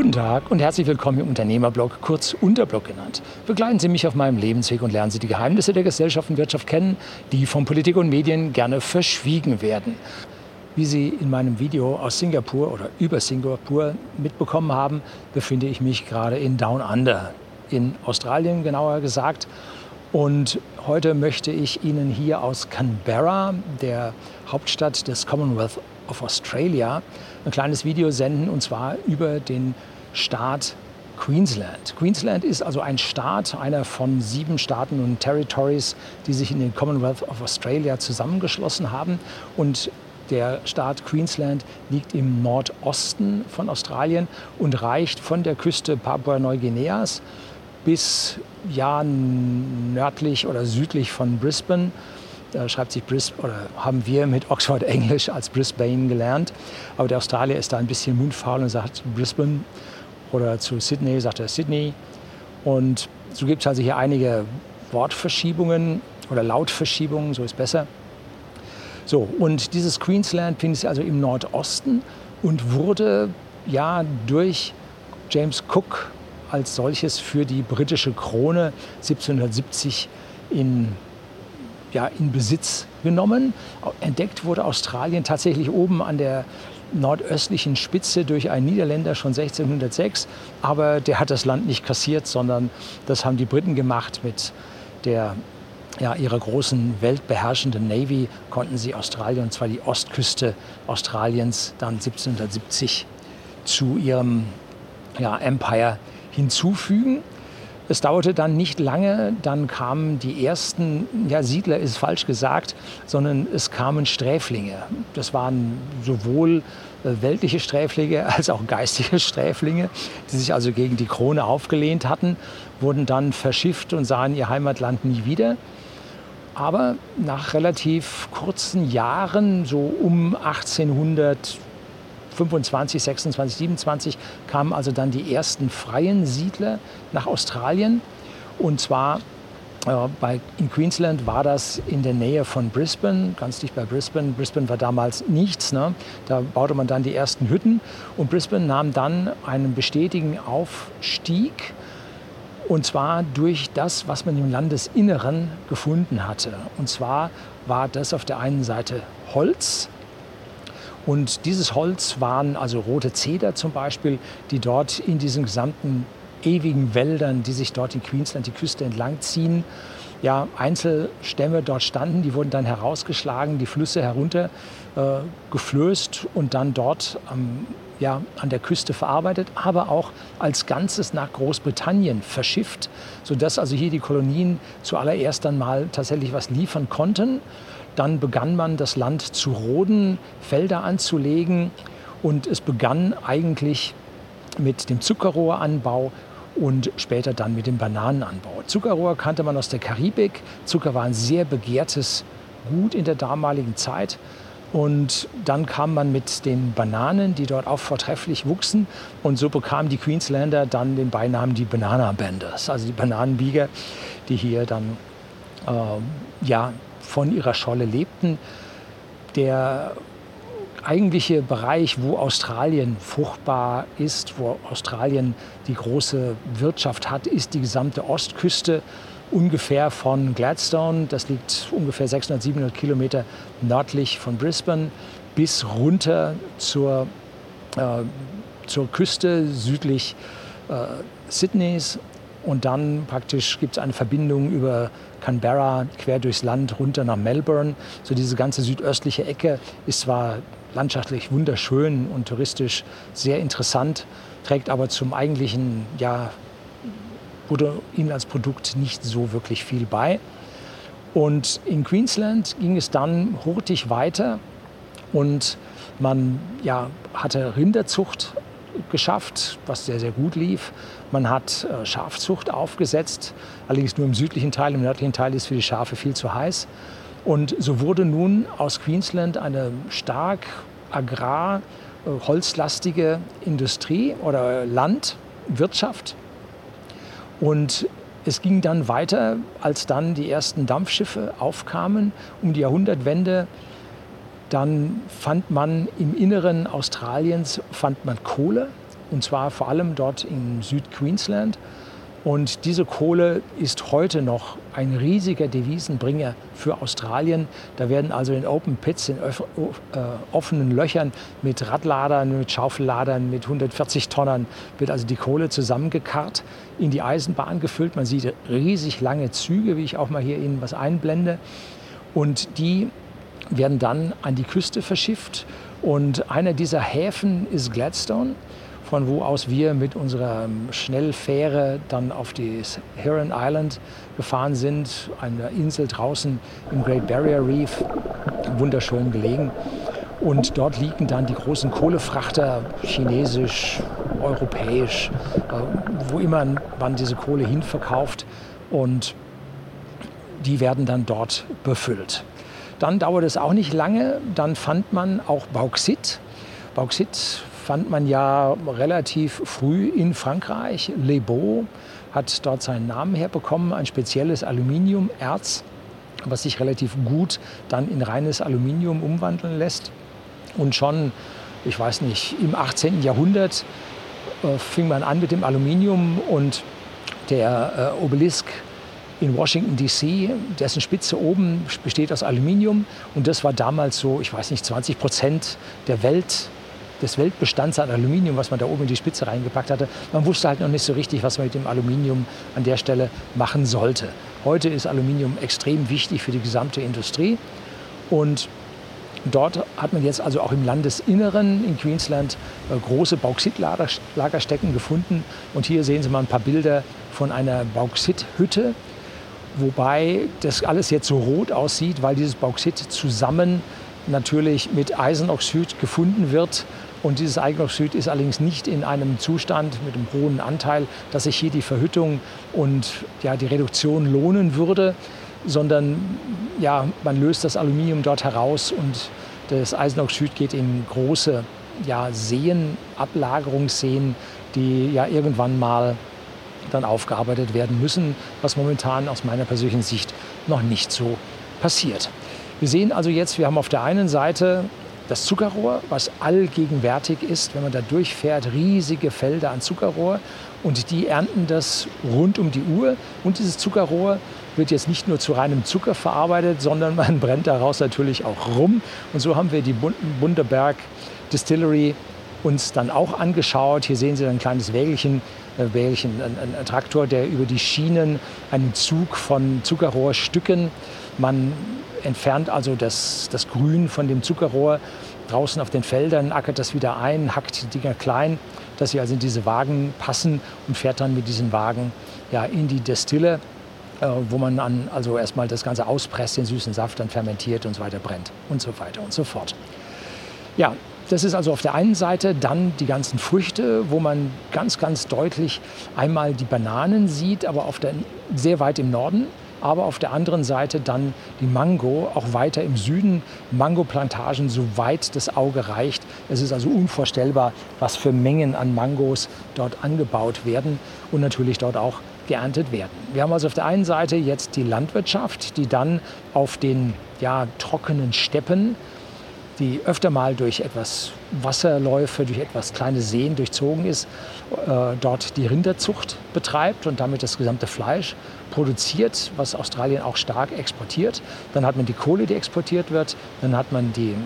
Guten Tag und herzlich willkommen im Unternehmerblog, kurz Unterblog genannt. Begleiten Sie mich auf meinem Lebensweg und lernen Sie die Geheimnisse der Gesellschaft und Wirtschaft kennen, die von Politik und Medien gerne verschwiegen werden. Wie Sie in meinem Video aus Singapur oder über Singapur mitbekommen haben, befinde ich mich gerade in Down Under, in Australien genauer gesagt. Und heute möchte ich Ihnen hier aus Canberra, der Hauptstadt des Commonwealth of Australia, ein kleines Video senden und zwar über den Staat Queensland. Queensland ist also ein Staat, einer von sieben Staaten und Territories, die sich in den Commonwealth of Australia zusammengeschlossen haben. Und der Staat Queensland liegt im Nordosten von Australien und reicht von der Küste Papua-Neuguineas bis ja nördlich oder südlich von Brisbane da schreibt sich Brisbane, oder haben wir mit Oxford Englisch als Brisbane gelernt. Aber der Australier ist da ein bisschen mundfaul und sagt Brisbane. Oder zu Sydney sagt er Sydney. Und so gibt es also hier einige Wortverschiebungen oder Lautverschiebungen, so ist besser. So, und dieses Queensland findet sich also im Nordosten und wurde ja durch James Cook als solches für die britische Krone 1770 in ja, in Besitz genommen. Entdeckt wurde Australien tatsächlich oben an der nordöstlichen Spitze durch einen Niederländer schon 1606. Aber der hat das Land nicht kassiert, sondern das haben die Briten gemacht mit der ja, ihrer großen weltbeherrschenden Navy konnten sie Australien, und zwar die Ostküste Australiens, dann 1770 zu ihrem ja, Empire hinzufügen. Es dauerte dann nicht lange, dann kamen die ersten, ja Siedler ist falsch gesagt, sondern es kamen Sträflinge. Das waren sowohl äh, weltliche Sträflinge als auch geistige Sträflinge, die sich also gegen die Krone aufgelehnt hatten, wurden dann verschifft und sahen ihr Heimatland nie wieder. Aber nach relativ kurzen Jahren, so um 1800, 25, 26, 27 kamen also dann die ersten freien Siedler nach Australien. Und zwar äh, bei, in Queensland war das in der Nähe von Brisbane, ganz dicht bei Brisbane. Brisbane war damals nichts. Ne? Da baute man dann die ersten Hütten. Und Brisbane nahm dann einen bestetigen Aufstieg. Und zwar durch das, was man im Landesinneren gefunden hatte. Und zwar war das auf der einen Seite Holz, und dieses Holz waren also rote Zeder zum Beispiel, die dort in diesen gesamten ewigen Wäldern, die sich dort in Queensland die Küste entlang ziehen, ja, Einzelstämme dort standen, die wurden dann herausgeschlagen, die Flüsse herunter äh, geflößt und dann dort ähm, ja, an der Küste verarbeitet, aber auch als Ganzes nach Großbritannien verschifft, sodass also hier die Kolonien zuallererst einmal tatsächlich was liefern konnten. Dann begann man das Land zu roden, Felder anzulegen und es begann eigentlich mit dem Zuckerrohranbau und später dann mit dem Bananenanbau. Zuckerrohr kannte man aus der Karibik. Zucker war ein sehr begehrtes Gut in der damaligen Zeit. Und dann kam man mit den Bananen, die dort auch vortrefflich wuchsen. Und so bekamen die Queenslander dann den Beinamen die Banana Benders, also die Bananenbieger, die hier dann äh, ja, von ihrer Scholle lebten. Der eigentliche Bereich, wo Australien fruchtbar ist, wo Australien die große Wirtschaft hat, ist die gesamte Ostküste ungefähr von Gladstone, das liegt ungefähr 600, 700 Kilometer nördlich von Brisbane, bis runter zur, äh, zur Küste südlich äh, Sydneys. Und dann praktisch gibt es eine Verbindung über Canberra quer durchs Land runter nach Melbourne. So diese ganze südöstliche Ecke ist zwar landschaftlich wunderschön und touristisch sehr interessant, trägt aber zum eigentlichen ja, Bruttoinlandsprodukt nicht so wirklich viel bei. Und in Queensland ging es dann hurtig weiter und man ja, hatte Rinderzucht geschafft, was sehr, sehr gut lief. Man hat äh, Schafzucht aufgesetzt, allerdings nur im südlichen Teil. Im nördlichen Teil ist für die Schafe viel zu heiß. Und so wurde nun aus Queensland eine stark agrar, äh, holzlastige Industrie oder Landwirtschaft. Und es ging dann weiter, als dann die ersten Dampfschiffe aufkamen um die Jahrhundertwende dann fand man im Inneren Australiens fand man Kohle und zwar vor allem dort in Südqueensland. Und diese Kohle ist heute noch ein riesiger Devisenbringer für Australien. Da werden also in Open Pits, in äh, offenen Löchern mit Radladern, mit Schaufelladern, mit 140 Tonnen wird also die Kohle zusammengekarrt, in die Eisenbahn gefüllt. Man sieht riesig lange Züge, wie ich auch mal hier Ihnen was einblende. Und die werden dann an die Küste verschifft. Und einer dieser Häfen ist Gladstone von wo aus wir mit unserer Schnellfähre dann auf die Heron Island gefahren sind, eine Insel draußen im Great Barrier Reef, wunderschön gelegen. Und dort liegen dann die großen Kohlefrachter, chinesisch, europäisch, äh, wo immer man diese Kohle hinverkauft. Und die werden dann dort befüllt. Dann dauert es auch nicht lange, dann fand man auch Bauxit. Bauxit fand man ja relativ früh in Frankreich. Le Beau hat dort seinen Namen herbekommen, ein spezielles Aluminiumerz, was sich relativ gut dann in reines Aluminium umwandeln lässt. Und schon, ich weiß nicht, im 18. Jahrhundert äh, fing man an mit dem Aluminium und der äh, Obelisk in Washington DC, dessen Spitze oben besteht aus Aluminium und das war damals so, ich weiß nicht, 20 Prozent der Welt des Weltbestands an Aluminium, was man da oben in die Spitze reingepackt hatte. Man wusste halt noch nicht so richtig, was man mit dem Aluminium an der Stelle machen sollte. Heute ist Aluminium extrem wichtig für die gesamte Industrie und Dort hat man jetzt also auch im Landesinneren in Queensland äh, große Bauxitlagerstätten gefunden. Und hier sehen Sie mal ein paar Bilder von einer Bauxithütte, wobei das alles jetzt so rot aussieht, weil dieses Bauxit zusammen natürlich mit Eisenoxid gefunden wird. Und dieses Eigenoxid ist allerdings nicht in einem Zustand mit einem hohen Anteil, dass sich hier die Verhüttung und ja, die Reduktion lohnen würde, sondern ja, man löst das Aluminium dort heraus und das Eisenoxid geht in große ja, Seen, Ablagerungsseen, die ja irgendwann mal dann aufgearbeitet werden müssen, was momentan aus meiner persönlichen Sicht noch nicht so passiert. Wir sehen also jetzt, wir haben auf der einen Seite das Zuckerrohr, was allgegenwärtig ist, wenn man da durchfährt, riesige Felder an Zuckerrohr und die ernten das rund um die Uhr. Und dieses Zuckerrohr wird jetzt nicht nur zu reinem Zucker verarbeitet, sondern man brennt daraus natürlich auch rum. Und so haben wir die Bundeberg Distillery uns dann auch angeschaut. Hier sehen Sie ein kleines Wägelchen, äh, Wägelchen ein, ein Traktor, der über die Schienen einen Zug von Zuckerrohrstücken man entfernt also das, das Grün von dem Zuckerrohr draußen auf den Feldern, ackert das wieder ein, hackt die Dinger klein, dass sie also in diese Wagen passen und fährt dann mit diesen Wagen ja, in die Destille, äh, wo man dann also erstmal das Ganze auspresst, den süßen Saft dann fermentiert und so weiter brennt und so weiter und so fort. Ja, das ist also auf der einen Seite dann die ganzen Früchte, wo man ganz, ganz deutlich einmal die Bananen sieht, aber auf der, sehr weit im Norden aber auf der anderen Seite dann die Mango, auch weiter im Süden, Mangoplantagen, soweit das Auge reicht. Es ist also unvorstellbar, was für Mengen an Mangos dort angebaut werden und natürlich dort auch geerntet werden. Wir haben also auf der einen Seite jetzt die Landwirtschaft, die dann auf den ja, trockenen Steppen die öfter mal durch etwas Wasserläufe, durch etwas kleine Seen durchzogen ist, äh, dort die Rinderzucht betreibt und damit das gesamte Fleisch produziert, was Australien auch stark exportiert. Dann hat man die Kohle, die exportiert wird. Dann hat man die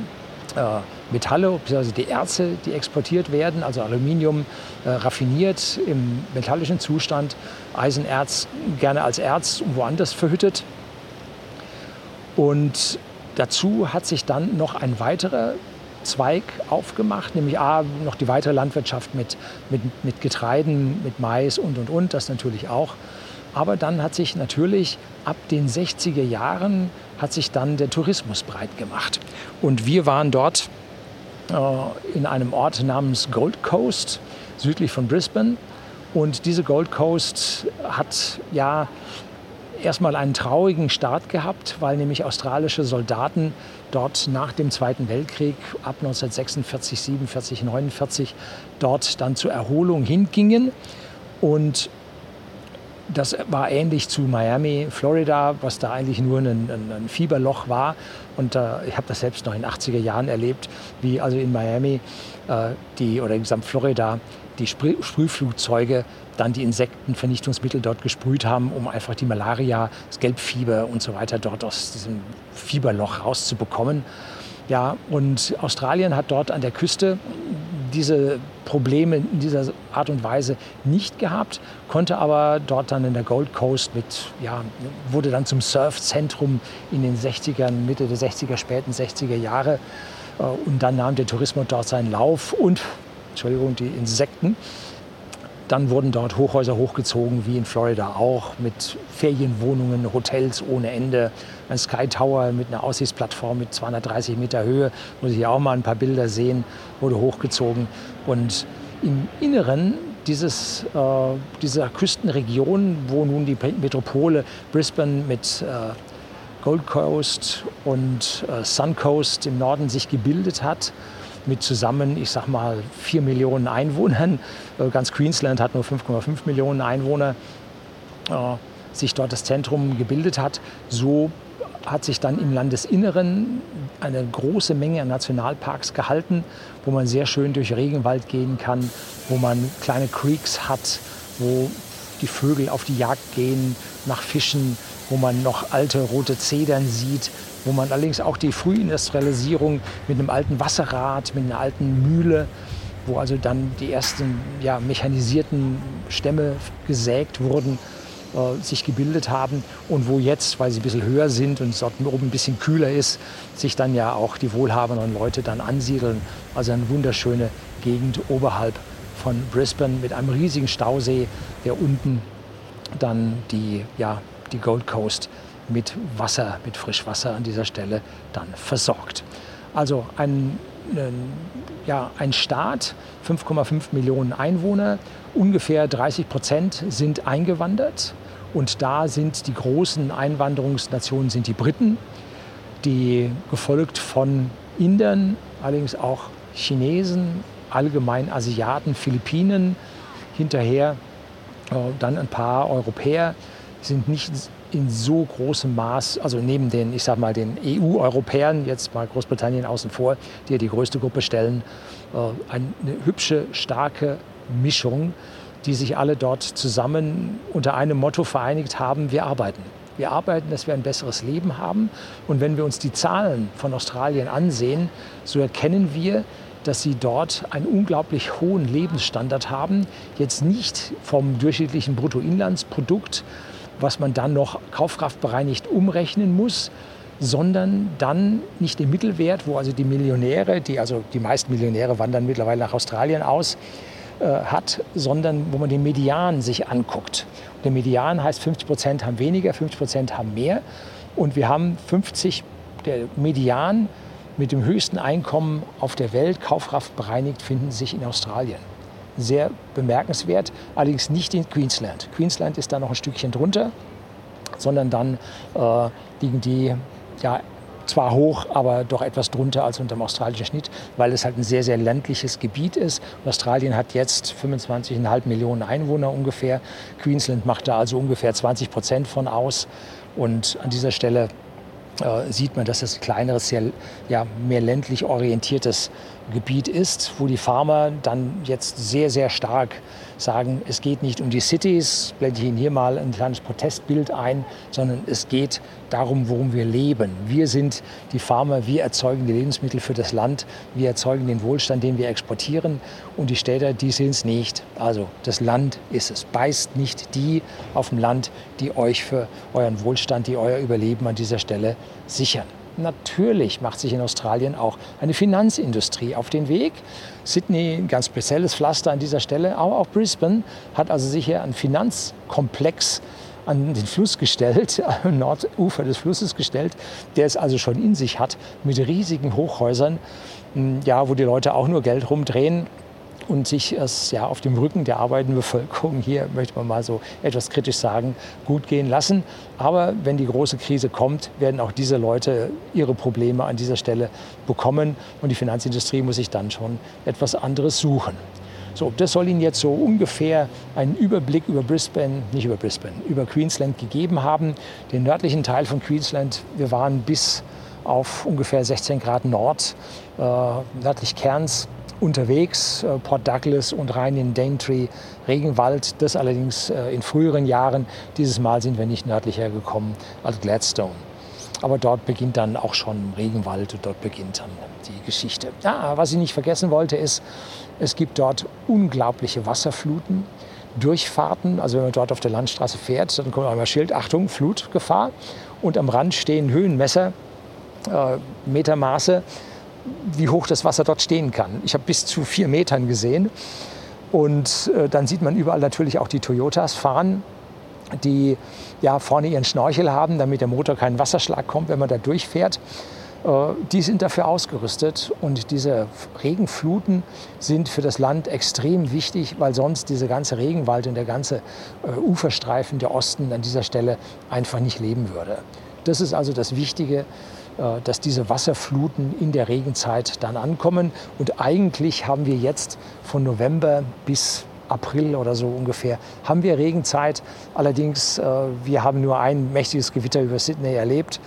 äh, Metalle, also die Erze, die exportiert werden, also Aluminium äh, raffiniert im metallischen Zustand, Eisenerz gerne als Erz woanders verhüttet. Und Dazu hat sich dann noch ein weiterer Zweig aufgemacht, nämlich A, noch die weitere Landwirtschaft mit, mit, mit Getreiden, mit Mais und, und, und, das natürlich auch. Aber dann hat sich natürlich ab den 60er Jahren hat sich dann der Tourismus breit gemacht. Und wir waren dort äh, in einem Ort namens Gold Coast, südlich von Brisbane. Und diese Gold Coast hat ja erstmal einen traurigen Start gehabt, weil nämlich australische Soldaten dort nach dem Zweiten Weltkrieg ab 1946, 47, 49 dort dann zur Erholung hingingen. Und das war ähnlich zu Miami, Florida, was da eigentlich nur ein, ein, ein Fieberloch war. Und äh, ich habe das selbst noch in den 80er Jahren erlebt, wie also in Miami äh, die, oder in Florida die Sprüh Sprühflugzeuge dann die Insektenvernichtungsmittel dort gesprüht haben, um einfach die Malaria, das Gelbfieber und so weiter dort aus diesem Fieberloch rauszubekommen. Ja, und Australien hat dort an der Küste diese Probleme in dieser Art und Weise nicht gehabt, konnte aber dort dann in der Gold Coast mit, ja, wurde dann zum Surfzentrum in den 60ern, Mitte der 60er, späten 60er Jahre. Äh, und dann nahm der Tourismus dort seinen Lauf und, Entschuldigung, die Insekten. Dann wurden dort Hochhäuser hochgezogen, wie in Florida auch, mit Ferienwohnungen, Hotels ohne Ende, ein Sky Tower mit einer Aussichtsplattform mit 230 Meter Höhe, muss ich auch mal ein paar Bilder sehen, wurde hochgezogen. Und im Inneren dieses, äh, dieser Küstenregion, wo nun die Metropole Brisbane mit äh, Gold Coast und äh, Sun Coast im Norden sich gebildet hat, mit zusammen, ich sag mal, vier Millionen Einwohnern. Äh, ganz Queensland hat nur 5,5 Millionen Einwohner. Äh, sich dort das Zentrum gebildet hat, so hat sich dann im Landesinneren eine große Menge an Nationalparks gehalten, wo man sehr schön durch Regenwald gehen kann, wo man kleine Creeks hat, wo die Vögel auf die Jagd gehen nach Fischen, wo man noch alte rote Zedern sieht, wo man allerdings auch die Frühindustrialisierung mit einem alten Wasserrad, mit einer alten Mühle, wo also dann die ersten ja, mechanisierten Stämme gesägt wurden, äh, sich gebildet haben und wo jetzt, weil sie ein bisschen höher sind und es dort oben ein bisschen kühler ist, sich dann ja auch die wohlhabenden Leute dann ansiedeln. Also eine wunderschöne Gegend oberhalb von Brisbane mit einem riesigen Stausee, der unten dann die, ja, die Gold Coast mit Wasser, mit Frischwasser an dieser Stelle dann versorgt. Also ein, ein, ja, ein Staat, 5,5 Millionen Einwohner, ungefähr 30 Prozent sind eingewandert. Und da sind die großen Einwanderungsnationen sind die Briten, die gefolgt von Indern, allerdings auch Chinesen, allgemein Asiaten, Philippinen, hinterher äh, dann ein paar Europäer, sind nicht in so großem Maß, also neben den, ich sag mal, den EU-Europäern, jetzt mal Großbritannien außen vor, die ja die größte Gruppe stellen, äh, eine hübsche, starke Mischung, die sich alle dort zusammen unter einem Motto vereinigt haben, wir arbeiten. Wir arbeiten, dass wir ein besseres Leben haben. Und wenn wir uns die Zahlen von Australien ansehen, so erkennen wir, dass sie dort einen unglaublich hohen Lebensstandard haben. Jetzt nicht vom durchschnittlichen Bruttoinlandsprodukt, was man dann noch kaufkraftbereinigt umrechnen muss, sondern dann nicht den Mittelwert, wo also die Millionäre, die also die meisten Millionäre wandern mittlerweile nach Australien aus, äh, hat, sondern wo man den Median sich anguckt. Und der Median heißt 50 Prozent haben weniger, 50 Prozent haben mehr. Und wir haben 50, der Median mit dem höchsten Einkommen auf der Welt, Kaufkraft bereinigt, finden sich in Australien sehr bemerkenswert, allerdings nicht in Queensland. Queensland ist da noch ein Stückchen drunter, sondern dann äh, liegen die ja, zwar hoch, aber doch etwas drunter als unter dem australischen Schnitt, weil es halt ein sehr, sehr ländliches Gebiet ist. Australien hat jetzt 25,5 Millionen Einwohner ungefähr. Queensland macht da also ungefähr 20 Prozent von aus. Und an dieser Stelle äh, sieht man, dass es ein kleineres, sehr, ja, mehr ländlich orientiertes Gebiet ist, wo die Farmer dann jetzt sehr, sehr stark sagen, es geht nicht um die Cities, blende ich Ihnen hier mal ein kleines Protestbild ein, sondern es geht darum, worum wir leben. Wir sind die Farmer, wir erzeugen die Lebensmittel für das Land, wir erzeugen den Wohlstand, den wir exportieren und die Städter, die sind es nicht. Also das Land ist es. Beißt nicht die auf dem Land, die euch für euren Wohlstand, die euer Überleben an dieser Stelle sichern. Natürlich macht sich in Australien auch eine Finanzindustrie auf den Weg. Sydney, ein ganz spezielles Pflaster an dieser Stelle, aber auch Brisbane hat also sicher einen Finanzkomplex an den Fluss gestellt, am Nordufer des Flusses gestellt, der es also schon in sich hat, mit riesigen Hochhäusern, ja, wo die Leute auch nur Geld rumdrehen und sich es ja auf dem Rücken der arbeitenden Bevölkerung hier, möchte man mal so etwas kritisch sagen, gut gehen lassen. Aber wenn die große Krise kommt, werden auch diese Leute ihre Probleme an dieser Stelle bekommen und die Finanzindustrie muss sich dann schon etwas anderes suchen. So, das soll Ihnen jetzt so ungefähr einen Überblick über Brisbane, nicht über Brisbane, über Queensland gegeben haben. Den nördlichen Teil von Queensland, wir waren bis auf ungefähr 16 Grad Nord, äh, nördlich Cairns, unterwegs, äh, Port Douglas und rein in Daintree, Regenwald. Das allerdings äh, in früheren Jahren. Dieses Mal sind wir nicht nördlicher gekommen als Gladstone. Aber dort beginnt dann auch schon Regenwald und dort beginnt dann die Geschichte. Ah, was ich nicht vergessen wollte, ist, es gibt dort unglaubliche Wasserfluten. Durchfahrten, also wenn man dort auf der Landstraße fährt, dann kommt einmal Schild, Achtung, Flutgefahr. Und am Rand stehen Höhenmesser, äh, Metermaße, wie hoch das Wasser dort stehen kann. Ich habe bis zu vier Metern gesehen. Und äh, dann sieht man überall natürlich auch die Toyotas fahren, die ja vorne ihren Schnorchel haben, damit der Motor keinen Wasserschlag kommt, wenn man da durchfährt. Äh, die sind dafür ausgerüstet und diese Regenfluten sind für das Land extrem wichtig, weil sonst dieser ganze Regenwald und der ganze äh, Uferstreifen der Osten an dieser Stelle einfach nicht leben würde. Das ist also das Wichtige dass diese Wasserfluten in der Regenzeit dann ankommen. Und eigentlich haben wir jetzt von November bis April oder so ungefähr haben wir Regenzeit. Allerdings, äh, wir haben nur ein mächtiges Gewitter über Sydney erlebt.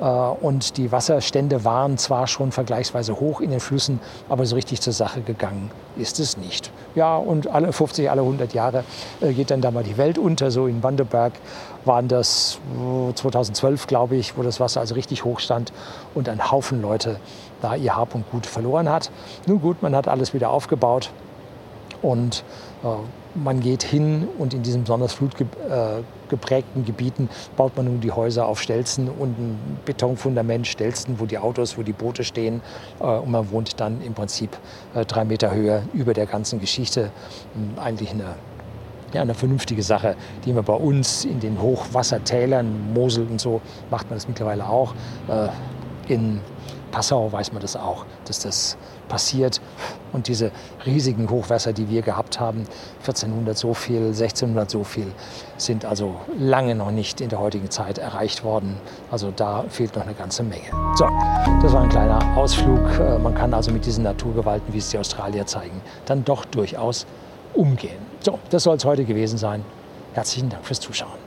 Äh, und die Wasserstände waren zwar schon vergleichsweise hoch in den Flüssen, aber so richtig zur Sache gegangen ist es nicht. Ja, und alle 50, alle 100 Jahre äh, geht dann da mal die Welt unter. So in Wanderberg waren das 2012, glaube ich, wo das Wasser also richtig hoch stand und ein Haufen Leute da ihr Hab und Gut verloren hat. Nun gut, man hat alles wieder aufgebaut und äh, man geht hin und in diesen besonders flutgeprägten Gebieten baut man nun die Häuser auf Stelzen und ein Betonfundament, Stelzen, wo die Autos, wo die Boote stehen. Äh, und man wohnt dann im Prinzip äh, drei Meter höher über der ganzen Geschichte. Eigentlich eine ja, eine vernünftige Sache, die man bei uns in den Hochwassertälern, Mosel und so, macht man das mittlerweile auch. In Passau weiß man das auch, dass das passiert. Und diese riesigen Hochwässer, die wir gehabt haben, 1400 so viel, 1600 so viel, sind also lange noch nicht in der heutigen Zeit erreicht worden. Also da fehlt noch eine ganze Menge. So, das war ein kleiner Ausflug. Äh, man kann also mit diesen Naturgewalten, wie es die Australier zeigen, dann doch durchaus umgehen. So, das soll es heute gewesen sein. Herzlichen Dank fürs Zuschauen.